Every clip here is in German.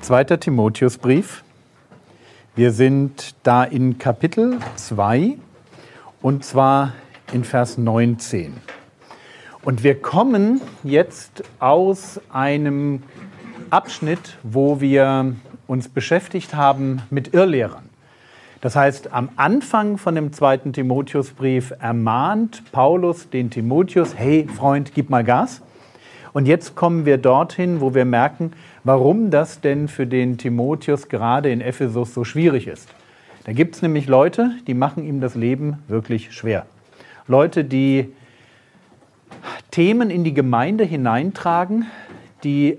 Zweiter Timotheusbrief. Wir sind da in Kapitel 2 und zwar in Vers 19. Und wir kommen jetzt aus einem Abschnitt, wo wir uns beschäftigt haben mit Irrlehrern. Das heißt, am Anfang von dem zweiten Timotheusbrief ermahnt Paulus den Timotheus, hey Freund, gib mal Gas. Und jetzt kommen wir dorthin, wo wir merken, warum das denn für den Timotheus gerade in Ephesus so schwierig ist. Da gibt es nämlich Leute, die machen ihm das Leben wirklich schwer. Leute, die Themen in die Gemeinde hineintragen, die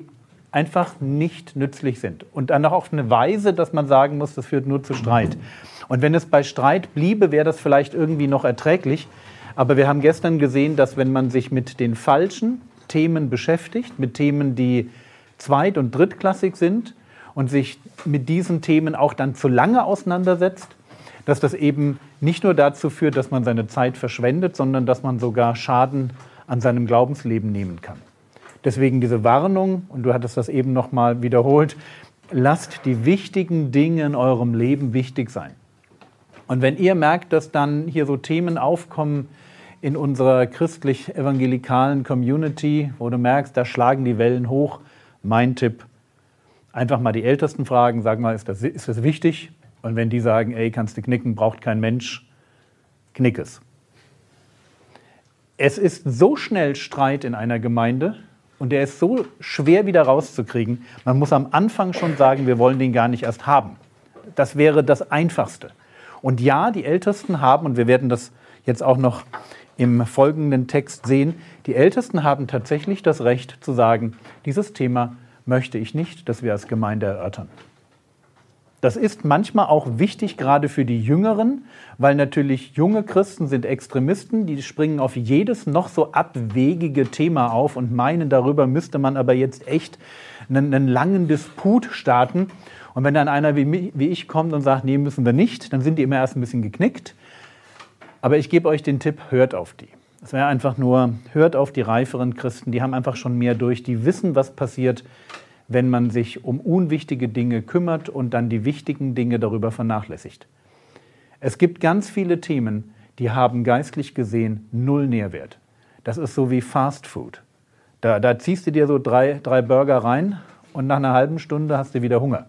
einfach nicht nützlich sind. Und dann auch auf eine Weise, dass man sagen muss, das führt nur zu Streit. Und wenn es bei Streit bliebe, wäre das vielleicht irgendwie noch erträglich. Aber wir haben gestern gesehen, dass wenn man sich mit den falschen Themen beschäftigt, mit Themen, die zweit- und drittklassig sind und sich mit diesen Themen auch dann zu lange auseinandersetzt, dass das eben nicht nur dazu führt, dass man seine Zeit verschwendet, sondern dass man sogar Schaden an seinem Glaubensleben nehmen kann. Deswegen diese Warnung, und du hattest das eben nochmal wiederholt, lasst die wichtigen Dinge in eurem Leben wichtig sein. Und wenn ihr merkt, dass dann hier so Themen aufkommen, in unserer christlich-evangelikalen Community, wo du merkst, da schlagen die Wellen hoch. Mein Tipp, einfach mal die Ältesten fragen, sag mal, ist das, ist das wichtig? Und wenn die sagen, ey, kannst du knicken, braucht kein Mensch, knick es. Es ist so schnell Streit in einer Gemeinde und der ist so schwer wieder rauszukriegen. Man muss am Anfang schon sagen, wir wollen den gar nicht erst haben. Das wäre das Einfachste. Und ja, die Ältesten haben, und wir werden das jetzt auch noch im folgenden Text sehen, die Ältesten haben tatsächlich das Recht zu sagen, dieses Thema möchte ich nicht, dass wir als Gemeinde erörtern. Das ist manchmal auch wichtig, gerade für die Jüngeren, weil natürlich junge Christen sind Extremisten, die springen auf jedes noch so abwegige Thema auf und meinen, darüber müsste man aber jetzt echt einen, einen langen Disput starten. Und wenn dann einer wie, wie ich kommt und sagt, nee, müssen wir nicht, dann sind die immer erst ein bisschen geknickt. Aber ich gebe euch den Tipp, hört auf die. Es wäre einfach nur, hört auf die reiferen Christen, die haben einfach schon mehr durch, die wissen, was passiert, wenn man sich um unwichtige Dinge kümmert und dann die wichtigen Dinge darüber vernachlässigt. Es gibt ganz viele Themen, die haben geistlich gesehen null Nährwert. Das ist so wie Fast Food. Da, da ziehst du dir so drei, drei Burger rein und nach einer halben Stunde hast du wieder Hunger.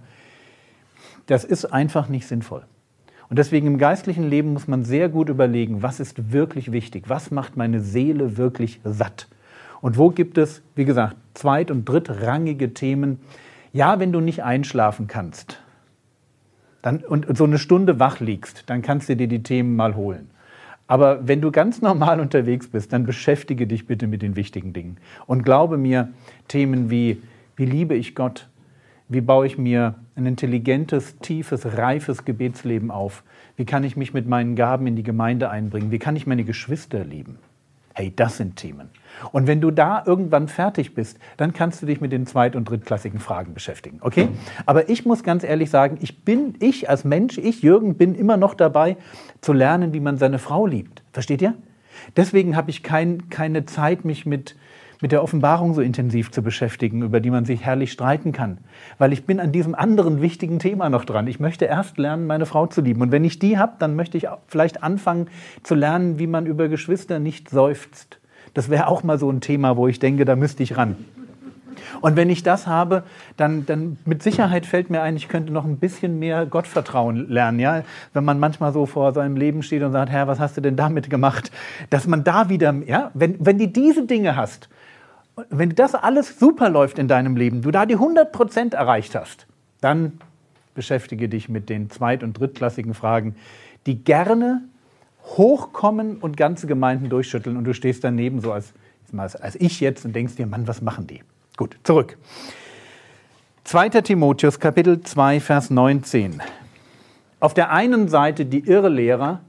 Das ist einfach nicht sinnvoll. Und deswegen im geistlichen Leben muss man sehr gut überlegen, was ist wirklich wichtig, was macht meine Seele wirklich satt. Und wo gibt es, wie gesagt, zweit- und drittrangige Themen? Ja, wenn du nicht einschlafen kannst dann, und so eine Stunde wach liegst, dann kannst du dir die Themen mal holen. Aber wenn du ganz normal unterwegs bist, dann beschäftige dich bitte mit den wichtigen Dingen. Und glaube mir, Themen wie, wie liebe ich Gott? Wie baue ich mir ein intelligentes, tiefes, reifes Gebetsleben auf? Wie kann ich mich mit meinen Gaben in die Gemeinde einbringen? Wie kann ich meine Geschwister lieben? Hey, das sind Themen. Und wenn du da irgendwann fertig bist, dann kannst du dich mit den zweit- und drittklassigen Fragen beschäftigen. Okay? Aber ich muss ganz ehrlich sagen, ich bin, ich als Mensch, ich, Jürgen, bin immer noch dabei, zu lernen, wie man seine Frau liebt. Versteht ihr? Deswegen habe ich kein, keine Zeit, mich mit mit der Offenbarung so intensiv zu beschäftigen, über die man sich herrlich streiten kann. Weil ich bin an diesem anderen wichtigen Thema noch dran. Ich möchte erst lernen, meine Frau zu lieben. Und wenn ich die habe, dann möchte ich vielleicht anfangen zu lernen, wie man über Geschwister nicht seufzt. Das wäre auch mal so ein Thema, wo ich denke, da müsste ich ran. Und wenn ich das habe, dann, dann mit Sicherheit fällt mir ein, ich könnte noch ein bisschen mehr Gottvertrauen lernen. Ja? Wenn man manchmal so vor seinem Leben steht und sagt, Herr, was hast du denn damit gemacht? Dass man da wieder, ja, wenn, wenn du diese Dinge hast, wenn das alles super läuft in deinem Leben, du da die 100 erreicht hast, dann beschäftige dich mit den zweit- und drittklassigen Fragen, die gerne hochkommen und ganze Gemeinden durchschütteln und du stehst daneben so als, als ich jetzt und denkst dir, Mann, was machen die? Gut, zurück. 2. Timotheus Kapitel 2, Vers 19. Auf der einen Seite die Irrlehrer,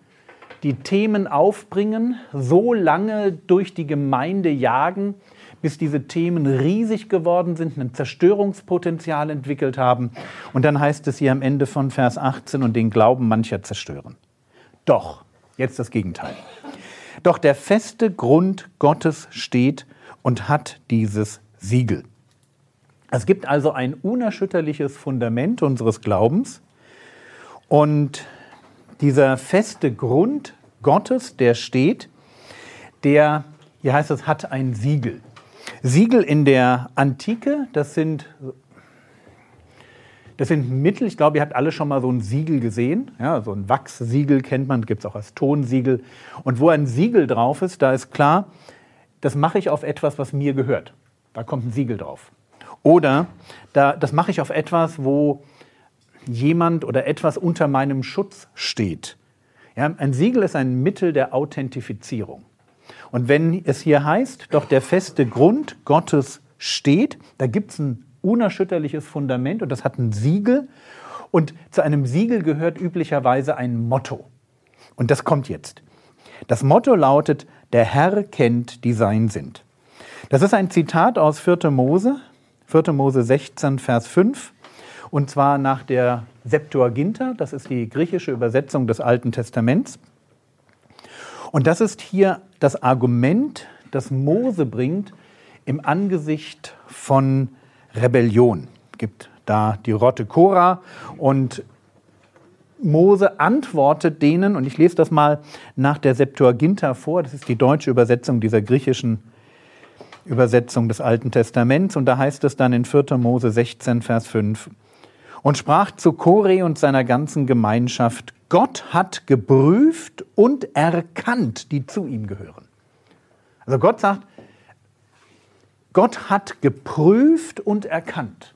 die Themen aufbringen, so lange durch die Gemeinde jagen, bis diese Themen riesig geworden sind, ein Zerstörungspotenzial entwickelt haben. Und dann heißt es hier am Ende von Vers 18 und den Glauben mancher zerstören. Doch, jetzt das Gegenteil. Doch der feste Grund Gottes steht und hat dieses Siegel. Es gibt also ein unerschütterliches Fundament unseres Glaubens und dieser feste Grund Gottes, der steht, der, hier heißt es, hat ein Siegel. Siegel in der Antike, das sind, das sind Mittel, ich glaube, ihr habt alle schon mal so ein Siegel gesehen. Ja, so ein Wachssiegel kennt man, gibt es auch als Tonsiegel. Und wo ein Siegel drauf ist, da ist klar, das mache ich auf etwas, was mir gehört. Da kommt ein Siegel drauf. Oder da, das mache ich auf etwas, wo jemand oder etwas unter meinem Schutz steht. Ja, ein Siegel ist ein Mittel der Authentifizierung. Und wenn es hier heißt, doch der feste Grund Gottes steht, da gibt es ein unerschütterliches Fundament und das hat ein Siegel. Und zu einem Siegel gehört üblicherweise ein Motto. Und das kommt jetzt. Das Motto lautet, der Herr kennt, die sein sind. Das ist ein Zitat aus 4. Mose, 4. Mose 16, Vers 5. Und zwar nach der Septuaginta, das ist die griechische Übersetzung des Alten Testaments. Und das ist hier das Argument, das Mose bringt im Angesicht von Rebellion. Gibt da die Rotte Korah und Mose antwortet denen, und ich lese das mal nach der Septuaginta vor, das ist die deutsche Übersetzung dieser griechischen Übersetzung des Alten Testaments, und da heißt es dann in 4. Mose 16, Vers 5, und sprach zu Kore und seiner ganzen Gemeinschaft, Gott hat geprüft und erkannt, die zu ihm gehören. Also Gott sagt, Gott hat geprüft und erkannt.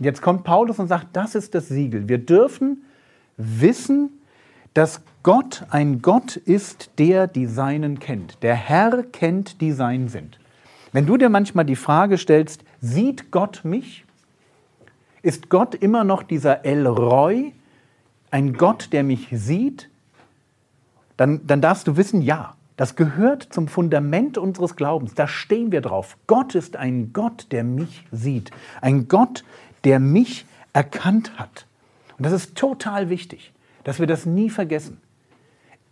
Und jetzt kommt Paulus und sagt, das ist das Siegel. Wir dürfen wissen, dass Gott ein Gott ist, der die Seinen kennt. Der Herr kennt, die Sein sind. Wenn du dir manchmal die Frage stellst, sieht Gott mich? Ist Gott immer noch dieser El Roy, ein Gott, der mich sieht? Dann, dann darfst du wissen, ja, das gehört zum Fundament unseres Glaubens. Da stehen wir drauf. Gott ist ein Gott, der mich sieht. Ein Gott, der mich erkannt hat. Und das ist total wichtig, dass wir das nie vergessen.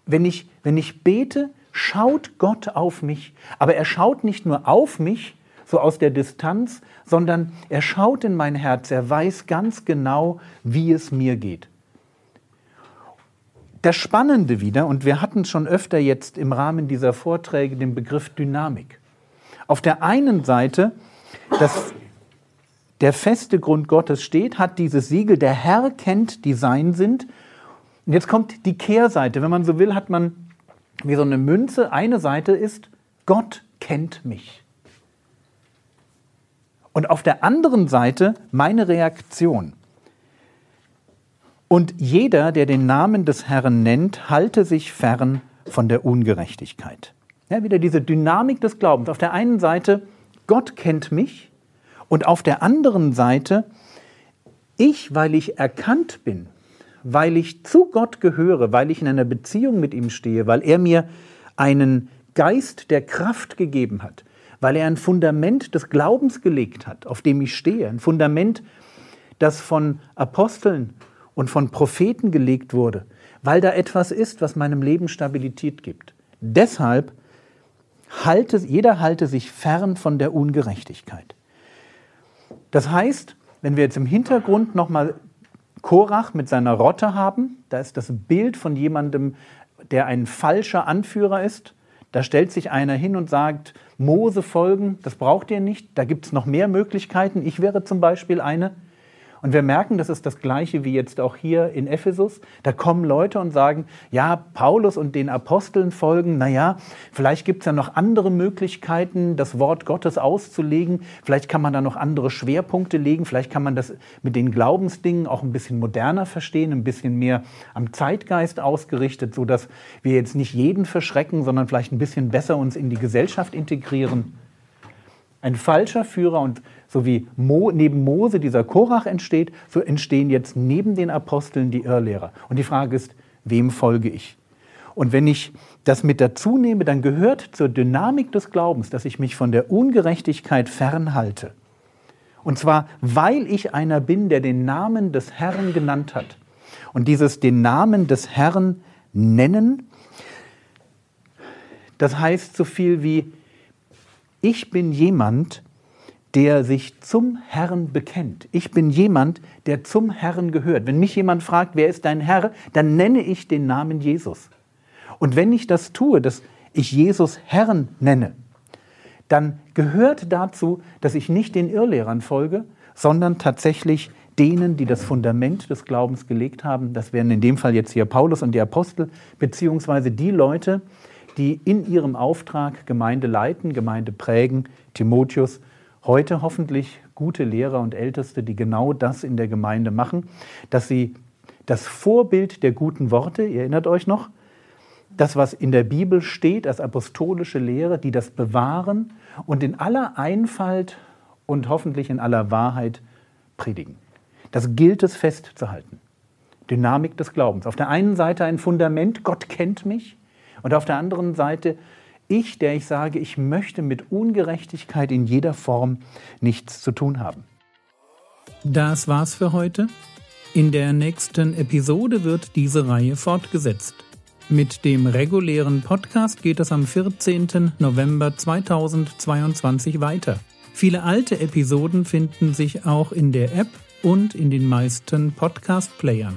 Wenn ich, wenn ich bete, schaut Gott auf mich. Aber er schaut nicht nur auf mich, so aus der Distanz, sondern er schaut in mein Herz, er weiß ganz genau, wie es mir geht. Das Spannende wieder, und wir hatten schon öfter jetzt im Rahmen dieser Vorträge den Begriff Dynamik. Auf der einen Seite, dass der feste Grund Gottes steht, hat dieses Siegel, der Herr kennt, die sein sind. Und jetzt kommt die Kehrseite. Wenn man so will, hat man wie so eine Münze. Eine Seite ist, Gott kennt mich. Und auf der anderen Seite meine Reaktion. Und jeder, der den Namen des Herrn nennt, halte sich fern von der Ungerechtigkeit. Ja, wieder diese Dynamik des Glaubens. Auf der einen Seite, Gott kennt mich. Und auf der anderen Seite, ich, weil ich erkannt bin, weil ich zu Gott gehöre, weil ich in einer Beziehung mit ihm stehe, weil er mir einen Geist der Kraft gegeben hat, weil er ein Fundament des Glaubens gelegt hat, auf dem ich stehe, ein Fundament, das von Aposteln und von Propheten gelegt wurde, weil da etwas ist, was meinem Leben Stabilität gibt. Deshalb halte, jeder halte sich fern von der Ungerechtigkeit. Das heißt, wenn wir jetzt im Hintergrund nochmal Korach mit seiner Rotte haben, da ist das Bild von jemandem, der ein falscher Anführer ist, da stellt sich einer hin und sagt, Mose folgen, das braucht ihr nicht, da gibt es noch mehr Möglichkeiten. Ich wäre zum Beispiel eine. Und wir merken, das ist das Gleiche wie jetzt auch hier in Ephesus. Da kommen Leute und sagen, ja, Paulus und den Aposteln folgen, naja, vielleicht gibt es ja noch andere Möglichkeiten, das Wort Gottes auszulegen. Vielleicht kann man da noch andere Schwerpunkte legen. Vielleicht kann man das mit den Glaubensdingen auch ein bisschen moderner verstehen, ein bisschen mehr am Zeitgeist ausgerichtet, sodass wir jetzt nicht jeden verschrecken, sondern vielleicht ein bisschen besser uns in die Gesellschaft integrieren. Ein falscher Führer und so wie Mo, neben Mose dieser Korach entsteht, so entstehen jetzt neben den Aposteln die Irrlehrer. Und die Frage ist, wem folge ich? Und wenn ich das mit dazu nehme, dann gehört zur Dynamik des Glaubens, dass ich mich von der Ungerechtigkeit fernhalte. Und zwar, weil ich einer bin, der den Namen des Herrn genannt hat. Und dieses den Namen des Herrn nennen, das heißt so viel wie, ich bin jemand, der sich zum Herrn bekennt. Ich bin jemand, der zum Herrn gehört. Wenn mich jemand fragt, wer ist dein Herr, dann nenne ich den Namen Jesus. Und wenn ich das tue, dass ich Jesus Herrn nenne, dann gehört dazu, dass ich nicht den Irrlehrern folge, sondern tatsächlich denen, die das Fundament des Glaubens gelegt haben. Das wären in dem Fall jetzt hier Paulus und die Apostel, beziehungsweise die Leute, die in ihrem Auftrag Gemeinde leiten, Gemeinde prägen, Timotheus, heute hoffentlich gute Lehrer und Älteste, die genau das in der Gemeinde machen, dass sie das Vorbild der guten Worte, ihr erinnert euch noch, das, was in der Bibel steht als apostolische Lehre, die das bewahren und in aller Einfalt und hoffentlich in aller Wahrheit predigen. Das gilt es festzuhalten. Dynamik des Glaubens. Auf der einen Seite ein Fundament, Gott kennt mich, und auf der anderen Seite ich, der ich sage, ich möchte mit Ungerechtigkeit in jeder Form nichts zu tun haben. Das war's für heute. In der nächsten Episode wird diese Reihe fortgesetzt. Mit dem regulären Podcast geht es am 14. November 2022 weiter. Viele alte Episoden finden sich auch in der App und in den meisten Podcast-Playern.